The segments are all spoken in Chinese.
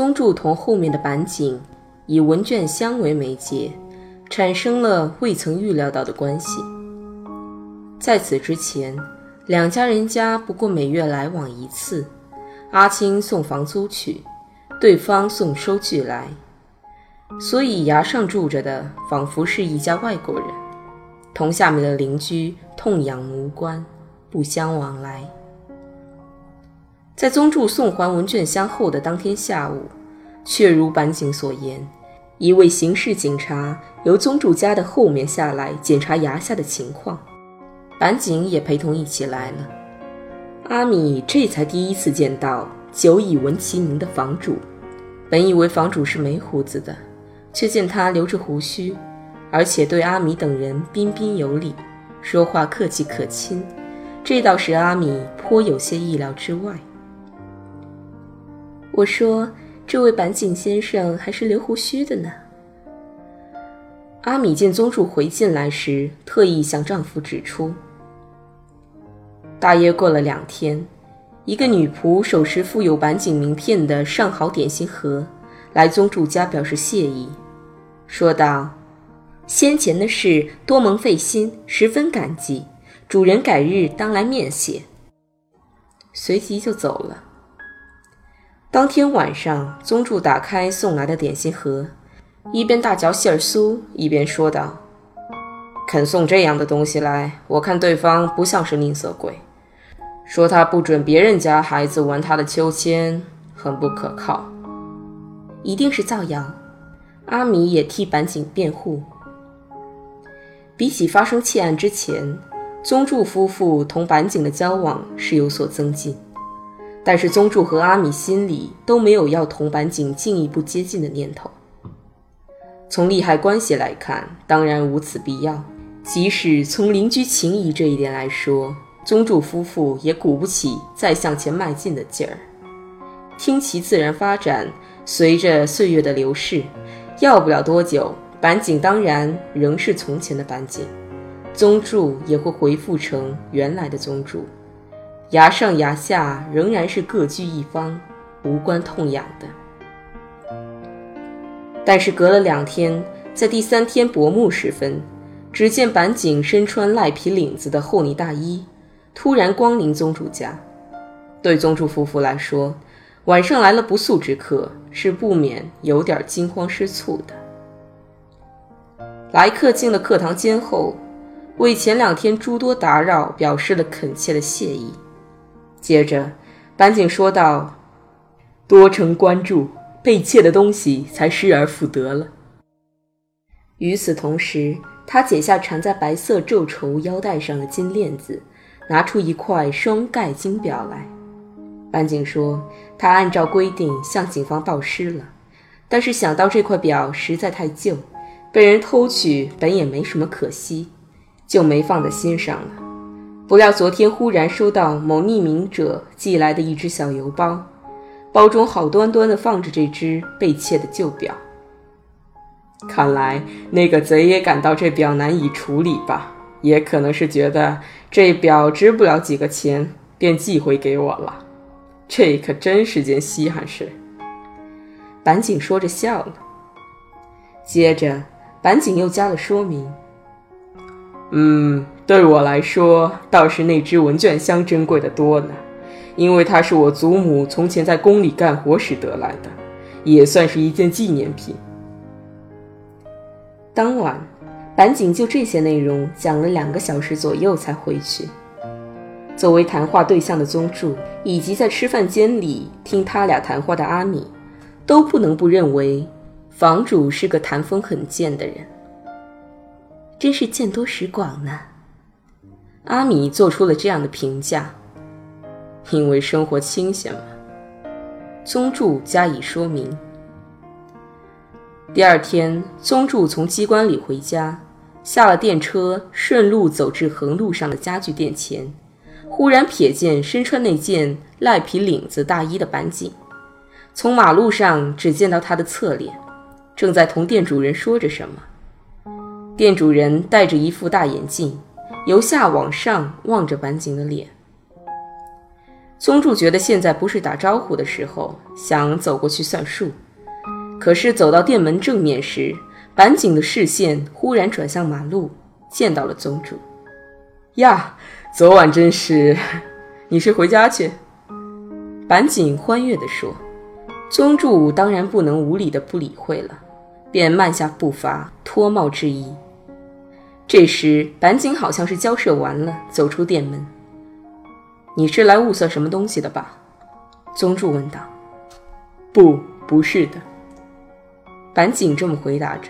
宗助同后面的板井以文卷箱为媒介，产生了未曾预料到的关系。在此之前，两家人家不过每月来往一次，阿青送房租去，对方送收据来。所以崖上住着的仿佛是一家外国人，同下面的邻居痛痒无关，不相往来。在宗助送还文卷箱后的当天下午，确如板井所言，一位刑事警察由宗助家的后面下来检查崖下的情况，板井也陪同一起来了。阿米这才第一次见到久已闻其名的房主，本以为房主是没胡子的。却见他留着胡须，而且对阿米等人彬彬有礼，说话客气可亲，这倒使阿米颇有些意料之外。我说：“这位板井先生还是留胡须的呢。”阿米见宗助回进来时，特意向丈夫指出。大约过了两天，一个女仆手持附有板井名片的上好点心盒。来宗主家表示谢意，说道：“先前的事多蒙费心，十分感激。主人改日当来面谢。”随即就走了。当天晚上，宗助打开送来的点心盒，一边大嚼馅儿酥，一边说道：“肯送这样的东西来，我看对方不像是吝啬鬼。说他不准别人家孩子玩他的秋千，很不可靠。”一定是造谣，阿米也替板井辩护。比起发生窃案之前，宗助夫妇同板井的交往是有所增进，但是宗助和阿米心里都没有要同板井进一步接近的念头。从利害关系来看，当然无此必要；即使从邻居情谊这一点来说，宗助夫妇也鼓不起再向前迈进的劲儿。听其自然发展。随着岁月的流逝，要不了多久，板井当然仍是从前的板井，宗助也会恢复成原来的宗助，崖上崖下仍然是各居一方，无关痛痒的。但是隔了两天，在第三天薄暮时分，只见板井身穿赖皮领子的厚呢大衣，突然光临宗主家。对宗主夫妇来说，晚上来了不速之客。是不免有点惊慌失措的。来客进了课堂间后，为前两天诸多打扰表示了恳切的谢意。接着，板井说道：“多承关注，被窃的东西才失而复得了。”与此同时，他解下缠在白色皱绸腰带上的金链子，拿出一块双盖金表来。板井说：“他按照规定向警方报失了，但是想到这块表实在太旧，被人偷去本也没什么可惜，就没放在心上了。不料昨天忽然收到某匿名者寄来的一只小邮包，包中好端端的放着这只被窃的旧表。看来那个贼也感到这表难以处理吧，也可能是觉得这表值不了几个钱，便寄回给我了。”这可真是件稀罕事。板井说着笑了。接着，板井又加了说明：“嗯，对我来说，倒是那只文卷箱珍贵的多呢，因为它是我祖母从前在宫里干活时得来的，也算是一件纪念品。当晚，板井就这些内容讲了两个小时左右才回去。作为谈话对象的宗助，以及在吃饭间里听他俩谈话的阿米，都不能不认为房主是个谈风很贱的人。真是见多识广呢。阿米做出了这样的评价。因为生活清闲嘛。宗助加以说明。第二天，宗助从机关里回家，下了电车，顺路走至横路上的家具店前，忽然瞥见身穿那件赖皮领子大衣的板井，从马路上只见到他的侧脸，正在同店主人说着什么。店主人戴着一副大眼镜，由下往上望着板井的脸。宗助觉得现在不是打招呼的时候，想走过去算数。可是走到店门正面时，板井的视线忽然转向马路，见到了宗主。呀，昨晚真是…… 你是回家去？板井欢悦地说。宗助当然不能无理的不理会了，便慢下步伐，脱帽致意。这时，板井好像是交涉完了，走出店门。你是来物色什么东西的吧？宗助问道。不，不是的。板井这么回答着，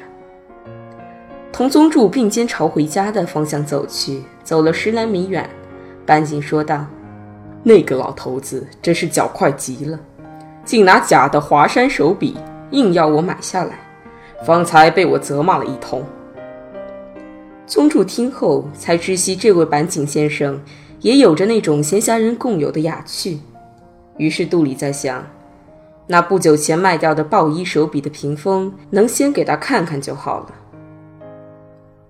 同宗助并肩朝回家的方向走去。走了十来米远，板井说道：“那个老头子真是脚快极了，竟拿假的华山手笔，硬要我买下来，方才被我责骂了一通。”宗助听后才知悉，这位板井先生也有着那种闲暇人共有的雅趣，于是肚里在想。那不久前卖掉的豹衣手笔的屏风，能先给他看看就好了。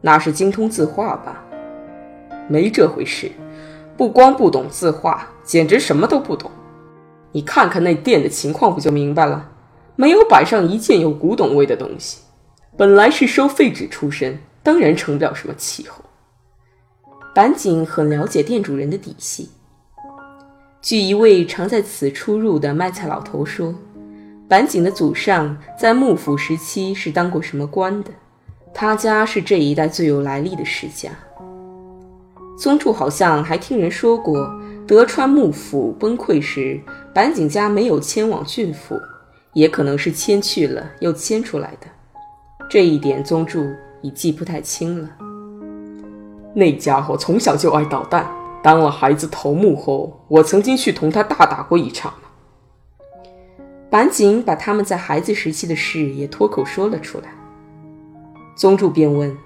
那是精通字画吧？没这回事，不光不懂字画，简直什么都不懂。你看看那店的情况，不就明白了？没有摆上一件有古董味的东西。本来是收废纸出身，当然成不了什么气候。板井很了解店主人的底细。据一位常在此出入的卖菜老头说。板井的祖上在幕府时期是当过什么官的？他家是这一带最有来历的世家。宗助好像还听人说过，德川幕府崩溃时，板井家没有迁往郡府，也可能是迁去了又迁出来的。这一点宗助已记不太清了。那家伙从小就爱捣蛋，当了孩子头目后，我曾经去同他大打过一场。板井把他们在孩子时期的事也脱口说了出来。宗助便问：“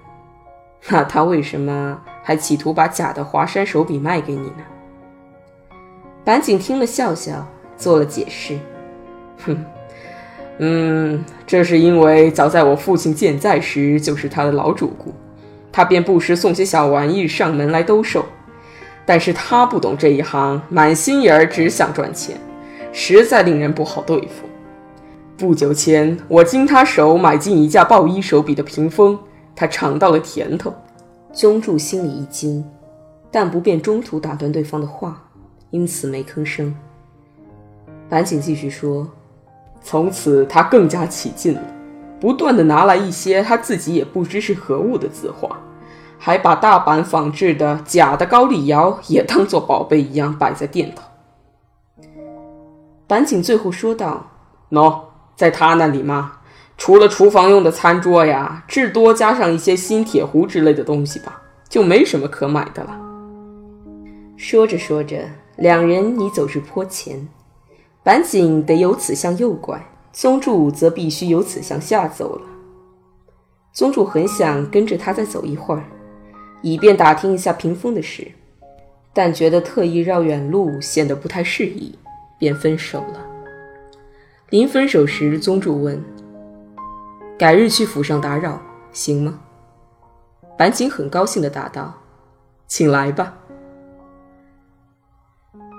那他为什么还企图把假的华山手笔卖给你呢？”板井听了笑笑，做了解释：“哼，嗯，这是因为早在我父亲健在时就是他的老主顾，他便不时送些小玩意上门来兜售。但是他不懂这一行，满心眼儿只想赚钱。”实在令人不好对付。不久前，我经他手买进一架豹衣手笔的屏风，他尝到了甜头。宗助心里一惊，但不便中途打断对方的话，因此没吭声。板井继续说：“从此他更加起劲了，不断的拿来一些他自己也不知是何物的字画，还把大阪仿制的假的高丽窑也当做宝贝一样摆在店头。”板井最后说道：“喏，在他那里嘛，除了厨房用的餐桌呀，至多加上一些新铁壶之类的东西吧，就没什么可买的了。”说着说着，两人已走至坡前，板井得由此向右拐，宗助则必须由此向下走了。宗助很想跟着他再走一会儿，以便打听一下屏风的事，但觉得特意绕远路显得不太适宜。便分手了。临分手时，宗主问：“改日去府上打扰，行吗？”板井很高兴地答道：“请来吧。”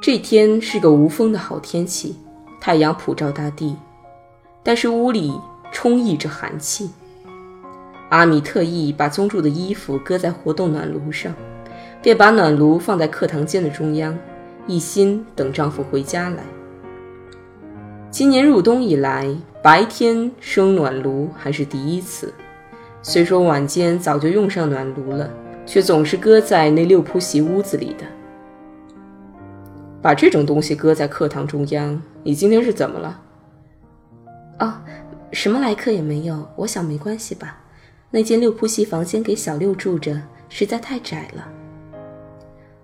这天是个无风的好天气，太阳普照大地，但是屋里充溢着寒气。阿米特意把宗助的衣服搁在活动暖炉上，便把暖炉放在课堂间的中央。一心等丈夫回家来。今年入冬以来，白天生暖炉还是第一次。虽说晚间早就用上暖炉了，却总是搁在那六铺席屋子里的。把这种东西搁在课堂中央，你今天是怎么了？哦，什么来客也没有。我想没关系吧。那间六铺席房间给小六住着，实在太窄了。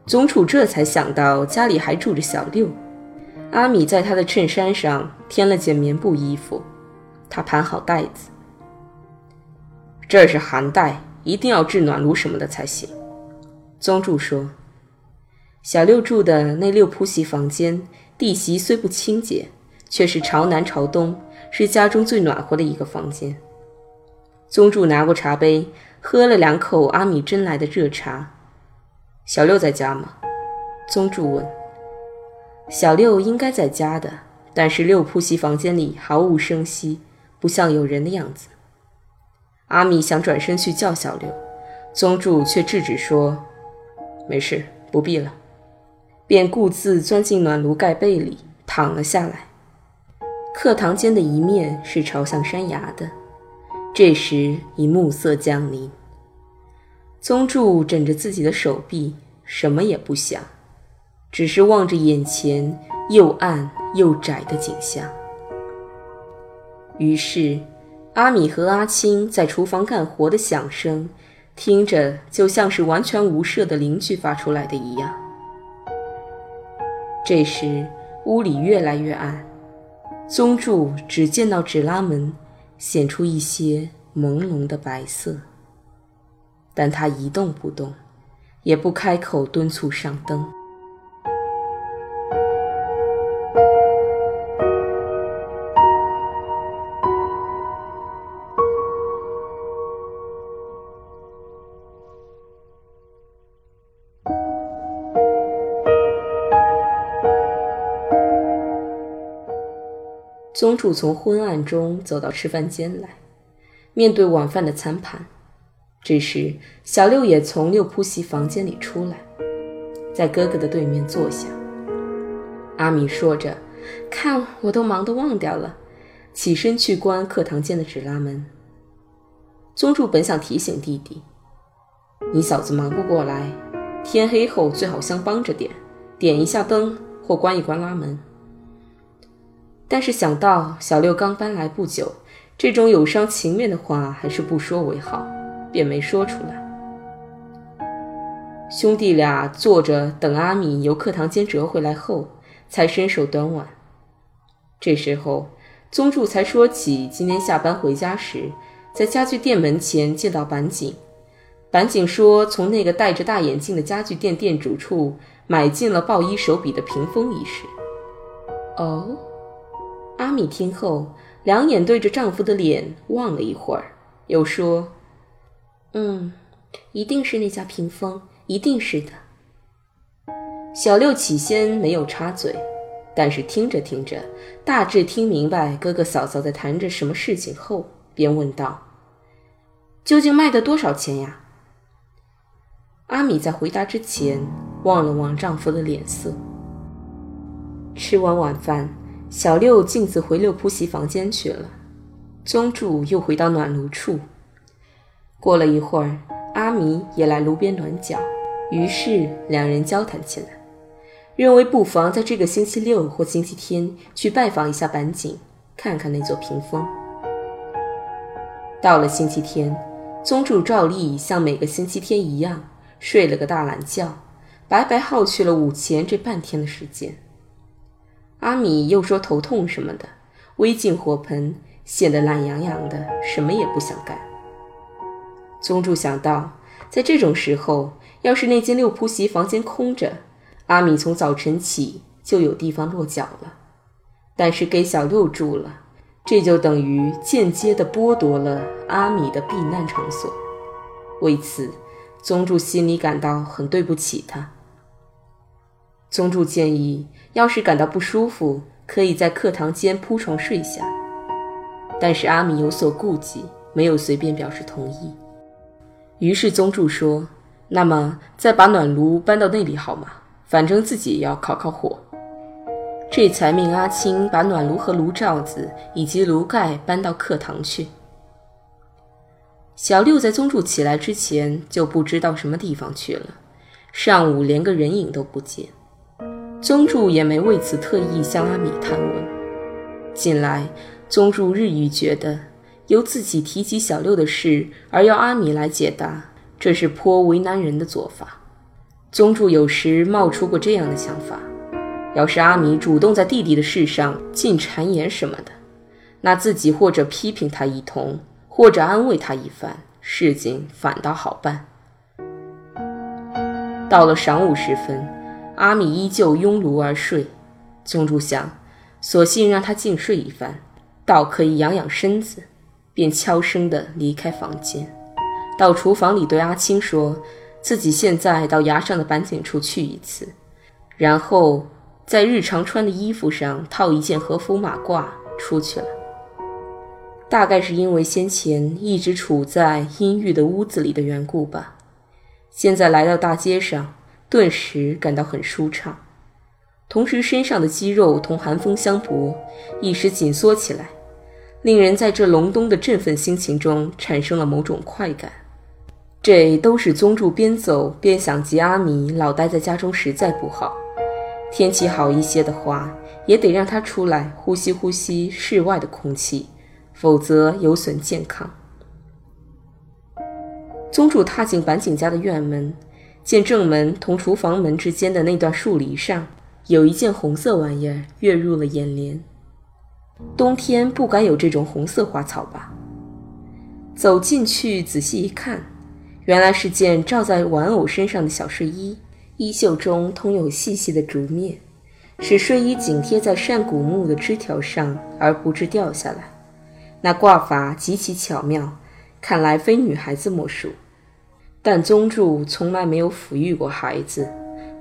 宗楚这才想到家里还住着小六。阿米在他的衬衫上添了件棉布衣服，他盘好袋子。这是寒带，一定要制暖炉什么的才行。宗助说。小六住的那六铺席房间，地席虽不清洁，却是朝南朝东，是家中最暖和的一个房间。宗助拿过茶杯，喝了两口阿米斟来的热茶。小六在家吗？宗助问。小六应该在家的，但是六铺席房间里毫无声息，不像有人的样子。阿米想转身去叫小六，宗助却制止说：“没事，不必了。”便顾自钻进暖炉盖被里躺了下来。课堂间的一面是朝向山崖的，这时已暮色降临。宗助枕着自己的手臂，什么也不想，只是望着眼前又暗又窄的景象。于是，阿米和阿青在厨房干活的响声，听着就像是完全无涉的邻居发出来的一样。这时，屋里越来越暗，宗助只见到纸拉门显出一些朦胧的白色，但他一动不动，也不开口敦促上灯。宗主从昏暗中走到吃饭间来，面对晚饭的餐盘。这时，小六也从六铺席房间里出来，在哥哥的对面坐下。阿米说着：“看，我都忙得忘掉了。”起身去关课堂间的纸拉门。宗主本想提醒弟弟：“你嫂子忙不过来，天黑后最好相帮着点，点一下灯或关一关拉门。”但是想到小六刚搬来不久，这种有伤情面的话还是不说为好，便没说出来。兄弟俩坐着等阿米由课堂间折回来后，才伸手端碗。这时候，宗助才说起今天下班回家时，在家具店门前见到板井。板井说，从那个戴着大眼镜的家具店店主处买进了抱一手笔的屏风一事。哦。阿米听后，两眼对着丈夫的脸望了一会儿，又说：“嗯，一定是那家屏风，一定是的。”小六起先没有插嘴，但是听着听着，大致听明白哥哥嫂嫂在谈着什么事情后，便问道：“究竟卖的多少钱呀？”阿米在回答之前望了望丈夫的脸色。吃完晚饭。小六径自回六铺席房间去了，宗助又回到暖炉处。过了一会儿，阿弥也来炉边暖脚，于是两人交谈起来，认为不妨在这个星期六或星期天去拜访一下板井，看看那座屏风。到了星期天，宗助照例像每个星期天一样睡了个大懒觉，白白耗去了午前这半天的时间。阿米又说头痛什么的，微进火盆，显得懒洋洋的，什么也不想干。宗助想到，在这种时候，要是那间六铺席房间空着，阿米从早晨起就有地方落脚了。但是给小六住了，这就等于间接地剥夺了阿米的避难场所。为此，宗助心里感到很对不起他。宗助建议，要是感到不舒服，可以在课堂间铺床睡下。但是阿米有所顾忌，没有随便表示同意。于是宗助说：“那么再把暖炉搬到那里好吗？反正自己也要烤烤火。”这才命阿青把暖炉和炉罩子以及炉盖搬到课堂去。小六在宗助起来之前就不知道什么地方去了，上午连个人影都不见。宗助也没为此特意向阿米探问。近来，宗助日愈觉得由自己提及小六的事而要阿米来解答，这是颇为难人的做法。宗助有时冒出过这样的想法。要是阿米主动在弟弟的事上进谗言什么的，那自己或者批评他一通，或者安慰他一番，事情反倒好办。到了晌午时分，阿米依旧拥炉而睡。宗主想，索性让他静睡一番，倒可以养养身子，便悄声地离开房间，到厨房里对阿青说，自己现在到崖上的板井处去一次，然后。在日常穿的衣服上套一件和服马褂出去了。大概是因为先前一直处在阴郁的屋子里的缘故吧。现在来到大街上，顿时感到很舒畅，同时身上的肌肉同寒风相搏，一时紧缩起来，令人在这隆冬的振奋心情中产生了某种快感。这都是宗助边走边想及阿米老待在家中实在不好。天气好一些的话，也得让他出来呼吸呼吸室外的空气，否则有损健康。宗主踏进板井家的院门，见正门同厨房门之间的那段树篱上有一件红色玩意儿跃入了眼帘。冬天不该有这种红色花草吧？走进去仔细一看，原来是件罩在玩偶身上的小睡衣。衣袖中通有细细的竹篾，使睡衣紧贴在扇骨木的枝条上而不致掉下来。那挂法极其巧妙，看来非女孩子莫属。但宗助从来没有抚育过孩子，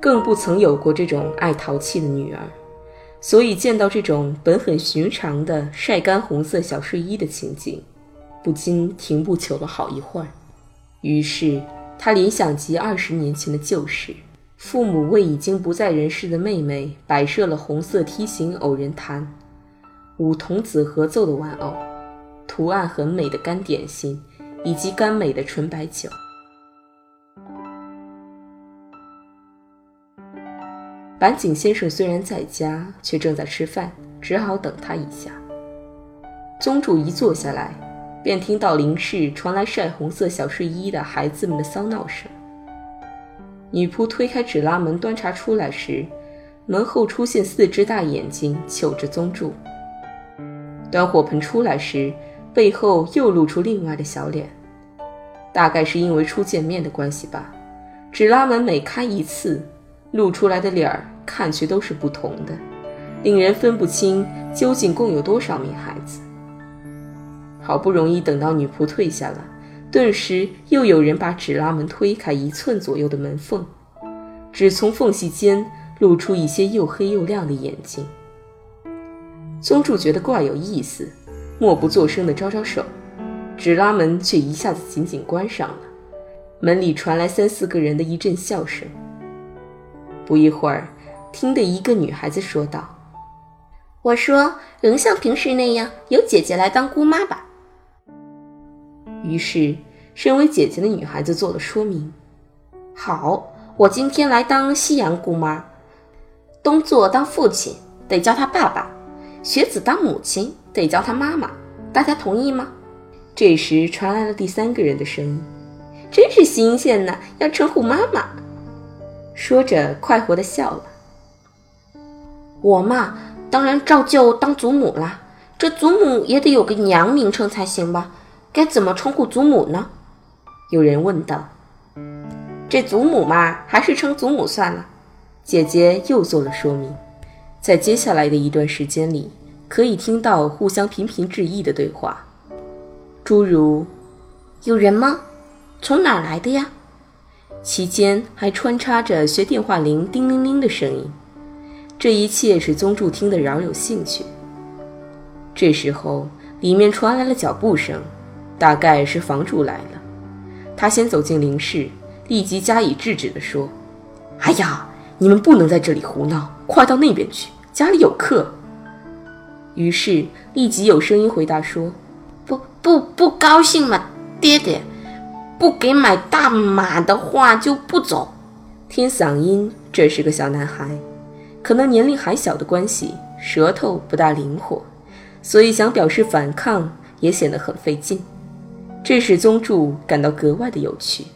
更不曾有过这种爱淘气的女儿，所以见到这种本很寻常的晒干红色小睡衣的情景，不禁停步求了好一会儿。于是他联想及二十年前的旧事。父母为已经不在人世的妹妹摆设了红色梯形偶人毯，五童子合奏的玩偶，图案很美的干点心，以及甘美的纯白酒。板井先生虽然在家，却正在吃饭，只好等他一下。宗主一坐下来，便听到林氏传来晒红色小睡衣的孩子们的骚闹声。女仆推开纸拉门端茶出来时，门后出现四只大眼睛瞅着宗助。端火盆出来时，背后又露出另外的小脸。大概是因为初见面的关系吧，纸拉门每开一次，露出来的脸儿看去都是不同的，令人分不清究竟共有多少名孩子。好不容易等到女仆退下了。顿时，又有人把纸拉门推开一寸左右的门缝，只从缝隙间露出一些又黑又亮的眼睛。宗助觉得怪有意思，默不作声地招招手，纸拉门却一下子紧紧关上了。门里传来三四个人的一阵笑声。不一会儿，听得一个女孩子说道：“我说，仍像平时那样，由姐姐来当姑妈吧。”于是，身为姐姐的女孩子做了说明：“好，我今天来当西洋姑妈，东作当父亲得叫他爸爸，学子当母亲得叫他妈妈，大家同意吗？”这时传来了第三个人的声音：“真是新鲜呐，要称呼妈妈。”说着，快活地笑了。我嘛，当然照旧当祖母啦，这祖母也得有个娘名称才行吧。该怎么称呼祖母呢？有人问道。这祖母嘛，还是称祖母算了。姐姐又做了说明，在接下来的一段时间里，可以听到互相频频致意的对话，诸如“有人吗？从哪来的呀？”其间还穿插着学电话铃叮铃铃的声音。这一切使宗助听得饶有兴趣。这时候，里面传来了脚步声。大概是房主来了，他先走进林室，立即加以制止地说：“哎呀，你们不能在这里胡闹，快到那边去，家里有客。”于是立即有声音回答说：“不不不高兴嘛，爹爹，不给买大码的话就不走。”听嗓音，这是个小男孩，可能年龄还小的关系，舌头不大灵活，所以想表示反抗也显得很费劲，这使宗助感到格外的有趣。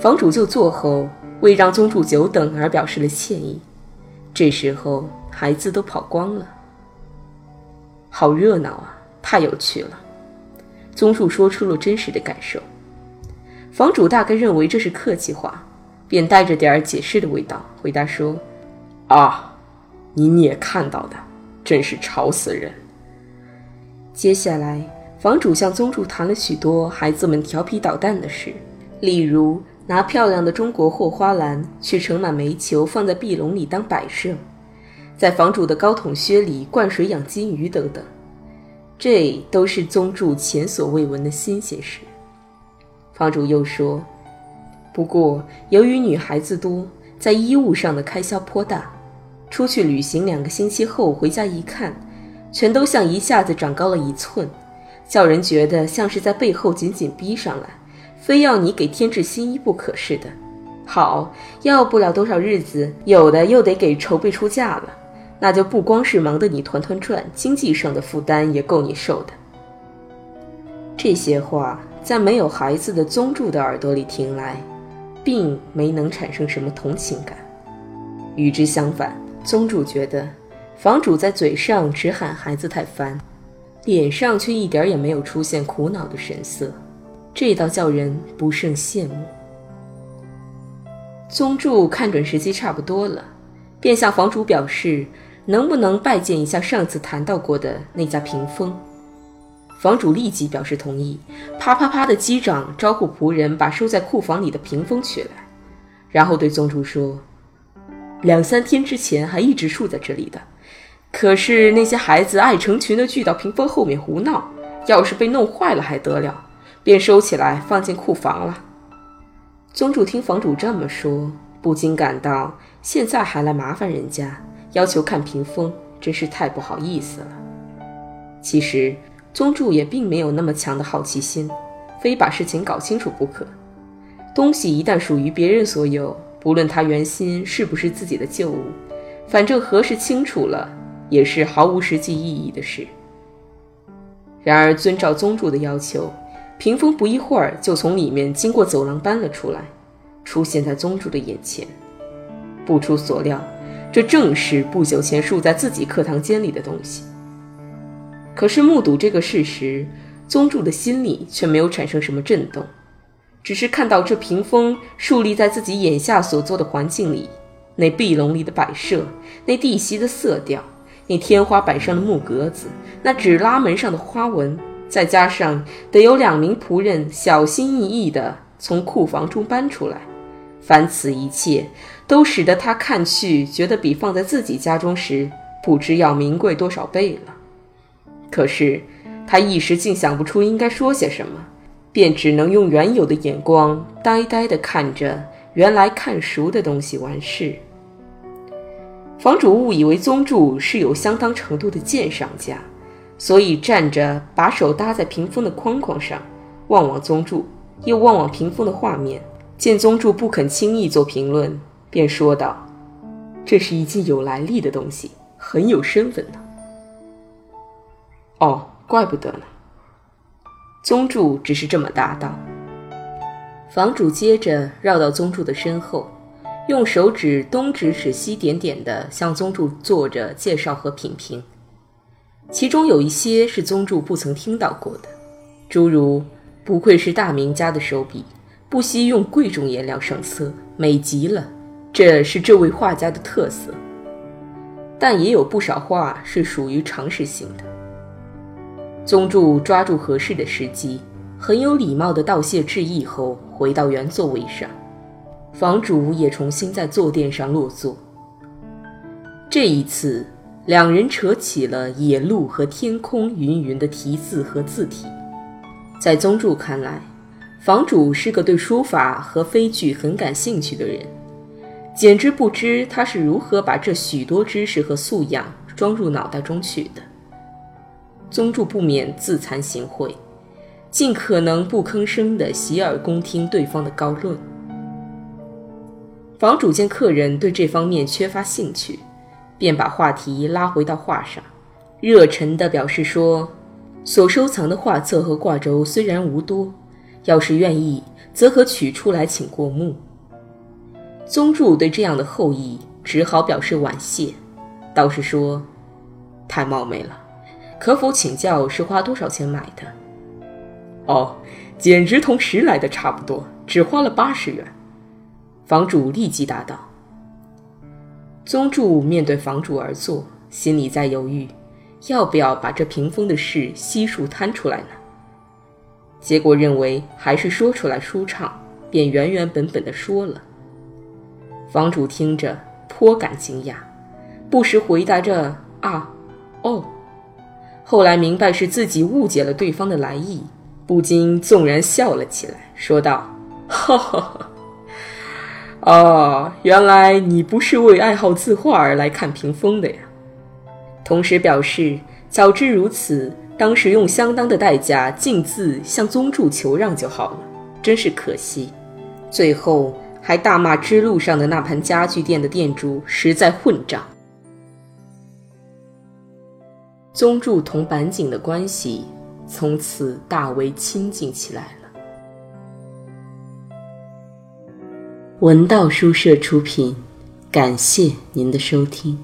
房主就坐后，为让宗助久等而表示了歉意。这时候，孩子都跑光了。好热闹啊！太有趣了。宗助说出了真实的感受。房主大概认为这是客气话，便带着点儿解释的味道回答说：“啊，你也看到的，真是吵死人。”接下来，房主向宗助谈了许多孩子们调皮捣蛋的事，例如拿漂亮的中国货花篮去盛满煤球放在壁笼里当摆设。在房主的高筒靴里灌水养金鱼等等，这都是宗助前所未闻的新鲜事。房主又说：“不过，由于女孩子多，在衣物上的开销颇大。出去旅行两个星期后回家一看，全都像一下子长高了一寸，叫人觉得像是在背后紧紧逼上来，非要你给添置新衣不可似的。好，要不了多少日子，有的又得给筹备出嫁了。”那就不光是忙得你团团转，经济上的负担也够你受的。这些话在没有孩子的宗助的耳朵里听来，并没能产生什么同情感。与之相反，宗助觉得房主在嘴上只喊孩子太烦，脸上却一点也没有出现苦恼的神色，这倒叫人不胜羡慕。宗助看准时机差不多了，便向房主表示。能不能拜见一下上次谈到过的那家屏风？房主立即表示同意，啪啪啪的击掌，招呼仆人把收在库房里的屏风取来，然后对宗主说：“两三天之前还一直竖在这里的，可是那些孩子爱成群的聚到屏风后面胡闹，要是被弄坏了还得了，便收起来放进库房了。”宗主听房主这么说，不禁感到现在还来麻烦人家。要求看屏风，真是太不好意思了。其实宗助也并没有那么强的好奇心，非把事情搞清楚不可。东西一旦属于别人所有，不论他原心是不是自己的旧物，反正核实清楚了，也是毫无实际意义的事。然而遵照宗助的要求，屏风不一会儿就从里面经过走廊搬了出来，出现在宗助的眼前。不出所料。这正是不久前竖在自己课堂间里的东西。可是目睹这个事实，宗助的心里却没有产生什么震动，只是看到这屏风竖立在自己眼下所做的环境里，那壁笼里的摆设，那地席的色调，那天花板上的木格子，那纸拉门上的花纹，再加上得有两名仆人小心翼翼地从库房中搬出来，凡此一切。都使得他看去觉得比放在自己家中时不知要名贵多少倍了。可是他一时竟想不出应该说些什么，便只能用原有的眼光呆呆地看着原来看熟的东西完事。房主误以为宗助是有相当程度的鉴赏家，所以站着把手搭在屏风的框框上，望望宗助，又望望屏风的画面，见宗助不肯轻易做评论。便说道：“这是一件有来历的东西，很有身份呢。”哦，怪不得呢。宗助只是这么答道。房主接着绕到宗助的身后，用手指东指指西点点地向宗助做着介绍和品评，其中有一些是宗助不曾听到过的，诸如“不愧是大名家的手笔，不惜用贵重颜料上色，美极了。”这是这位画家的特色，但也有不少画是属于常识性的。宗助抓住合适的时机，很有礼貌地道谢致意后，回到原座位上。房主也重新在坐垫上落座。这一次，两人扯起了野鹿和天空云云的题字和字体。在宗助看来，房主是个对书法和飞句很感兴趣的人。简直不知他是如何把这许多知识和素养装入脑袋中去的。宗助不免自惭形秽，尽可能不吭声地洗耳恭听对方的高论。房主见客人对这方面缺乏兴趣，便把话题拉回到画上，热忱地表示说：“所收藏的画册和挂轴虽然无多，要是愿意，则可取出来请过目。”宗助对这样的厚意只好表示婉谢，倒是说：“太冒昧了。”可否请教是花多少钱买的？哦，简直同十来的差不多，只花了八十元。房主立即答道。宗助面对房主而坐，心里在犹豫，要不要把这屏风的事悉数摊出来呢？结果认为还是说出来舒畅，便原原本本的说了。房主听着颇感惊讶，不时回答着：“啊，哦。”后来明白是自己误解了对方的来意，不禁纵然笑了起来，说道：“哈哈哈，哦，原来你不是为爱好字画而来看屏风的呀。”同时表示早知如此，当时用相当的代价径自向宗助求让就好了，真是可惜。最后还大骂支路上的那盘家具店的店主实在混账。宗助同板井的关系从此大为亲近起来了。文道书社出品，感谢您的收听。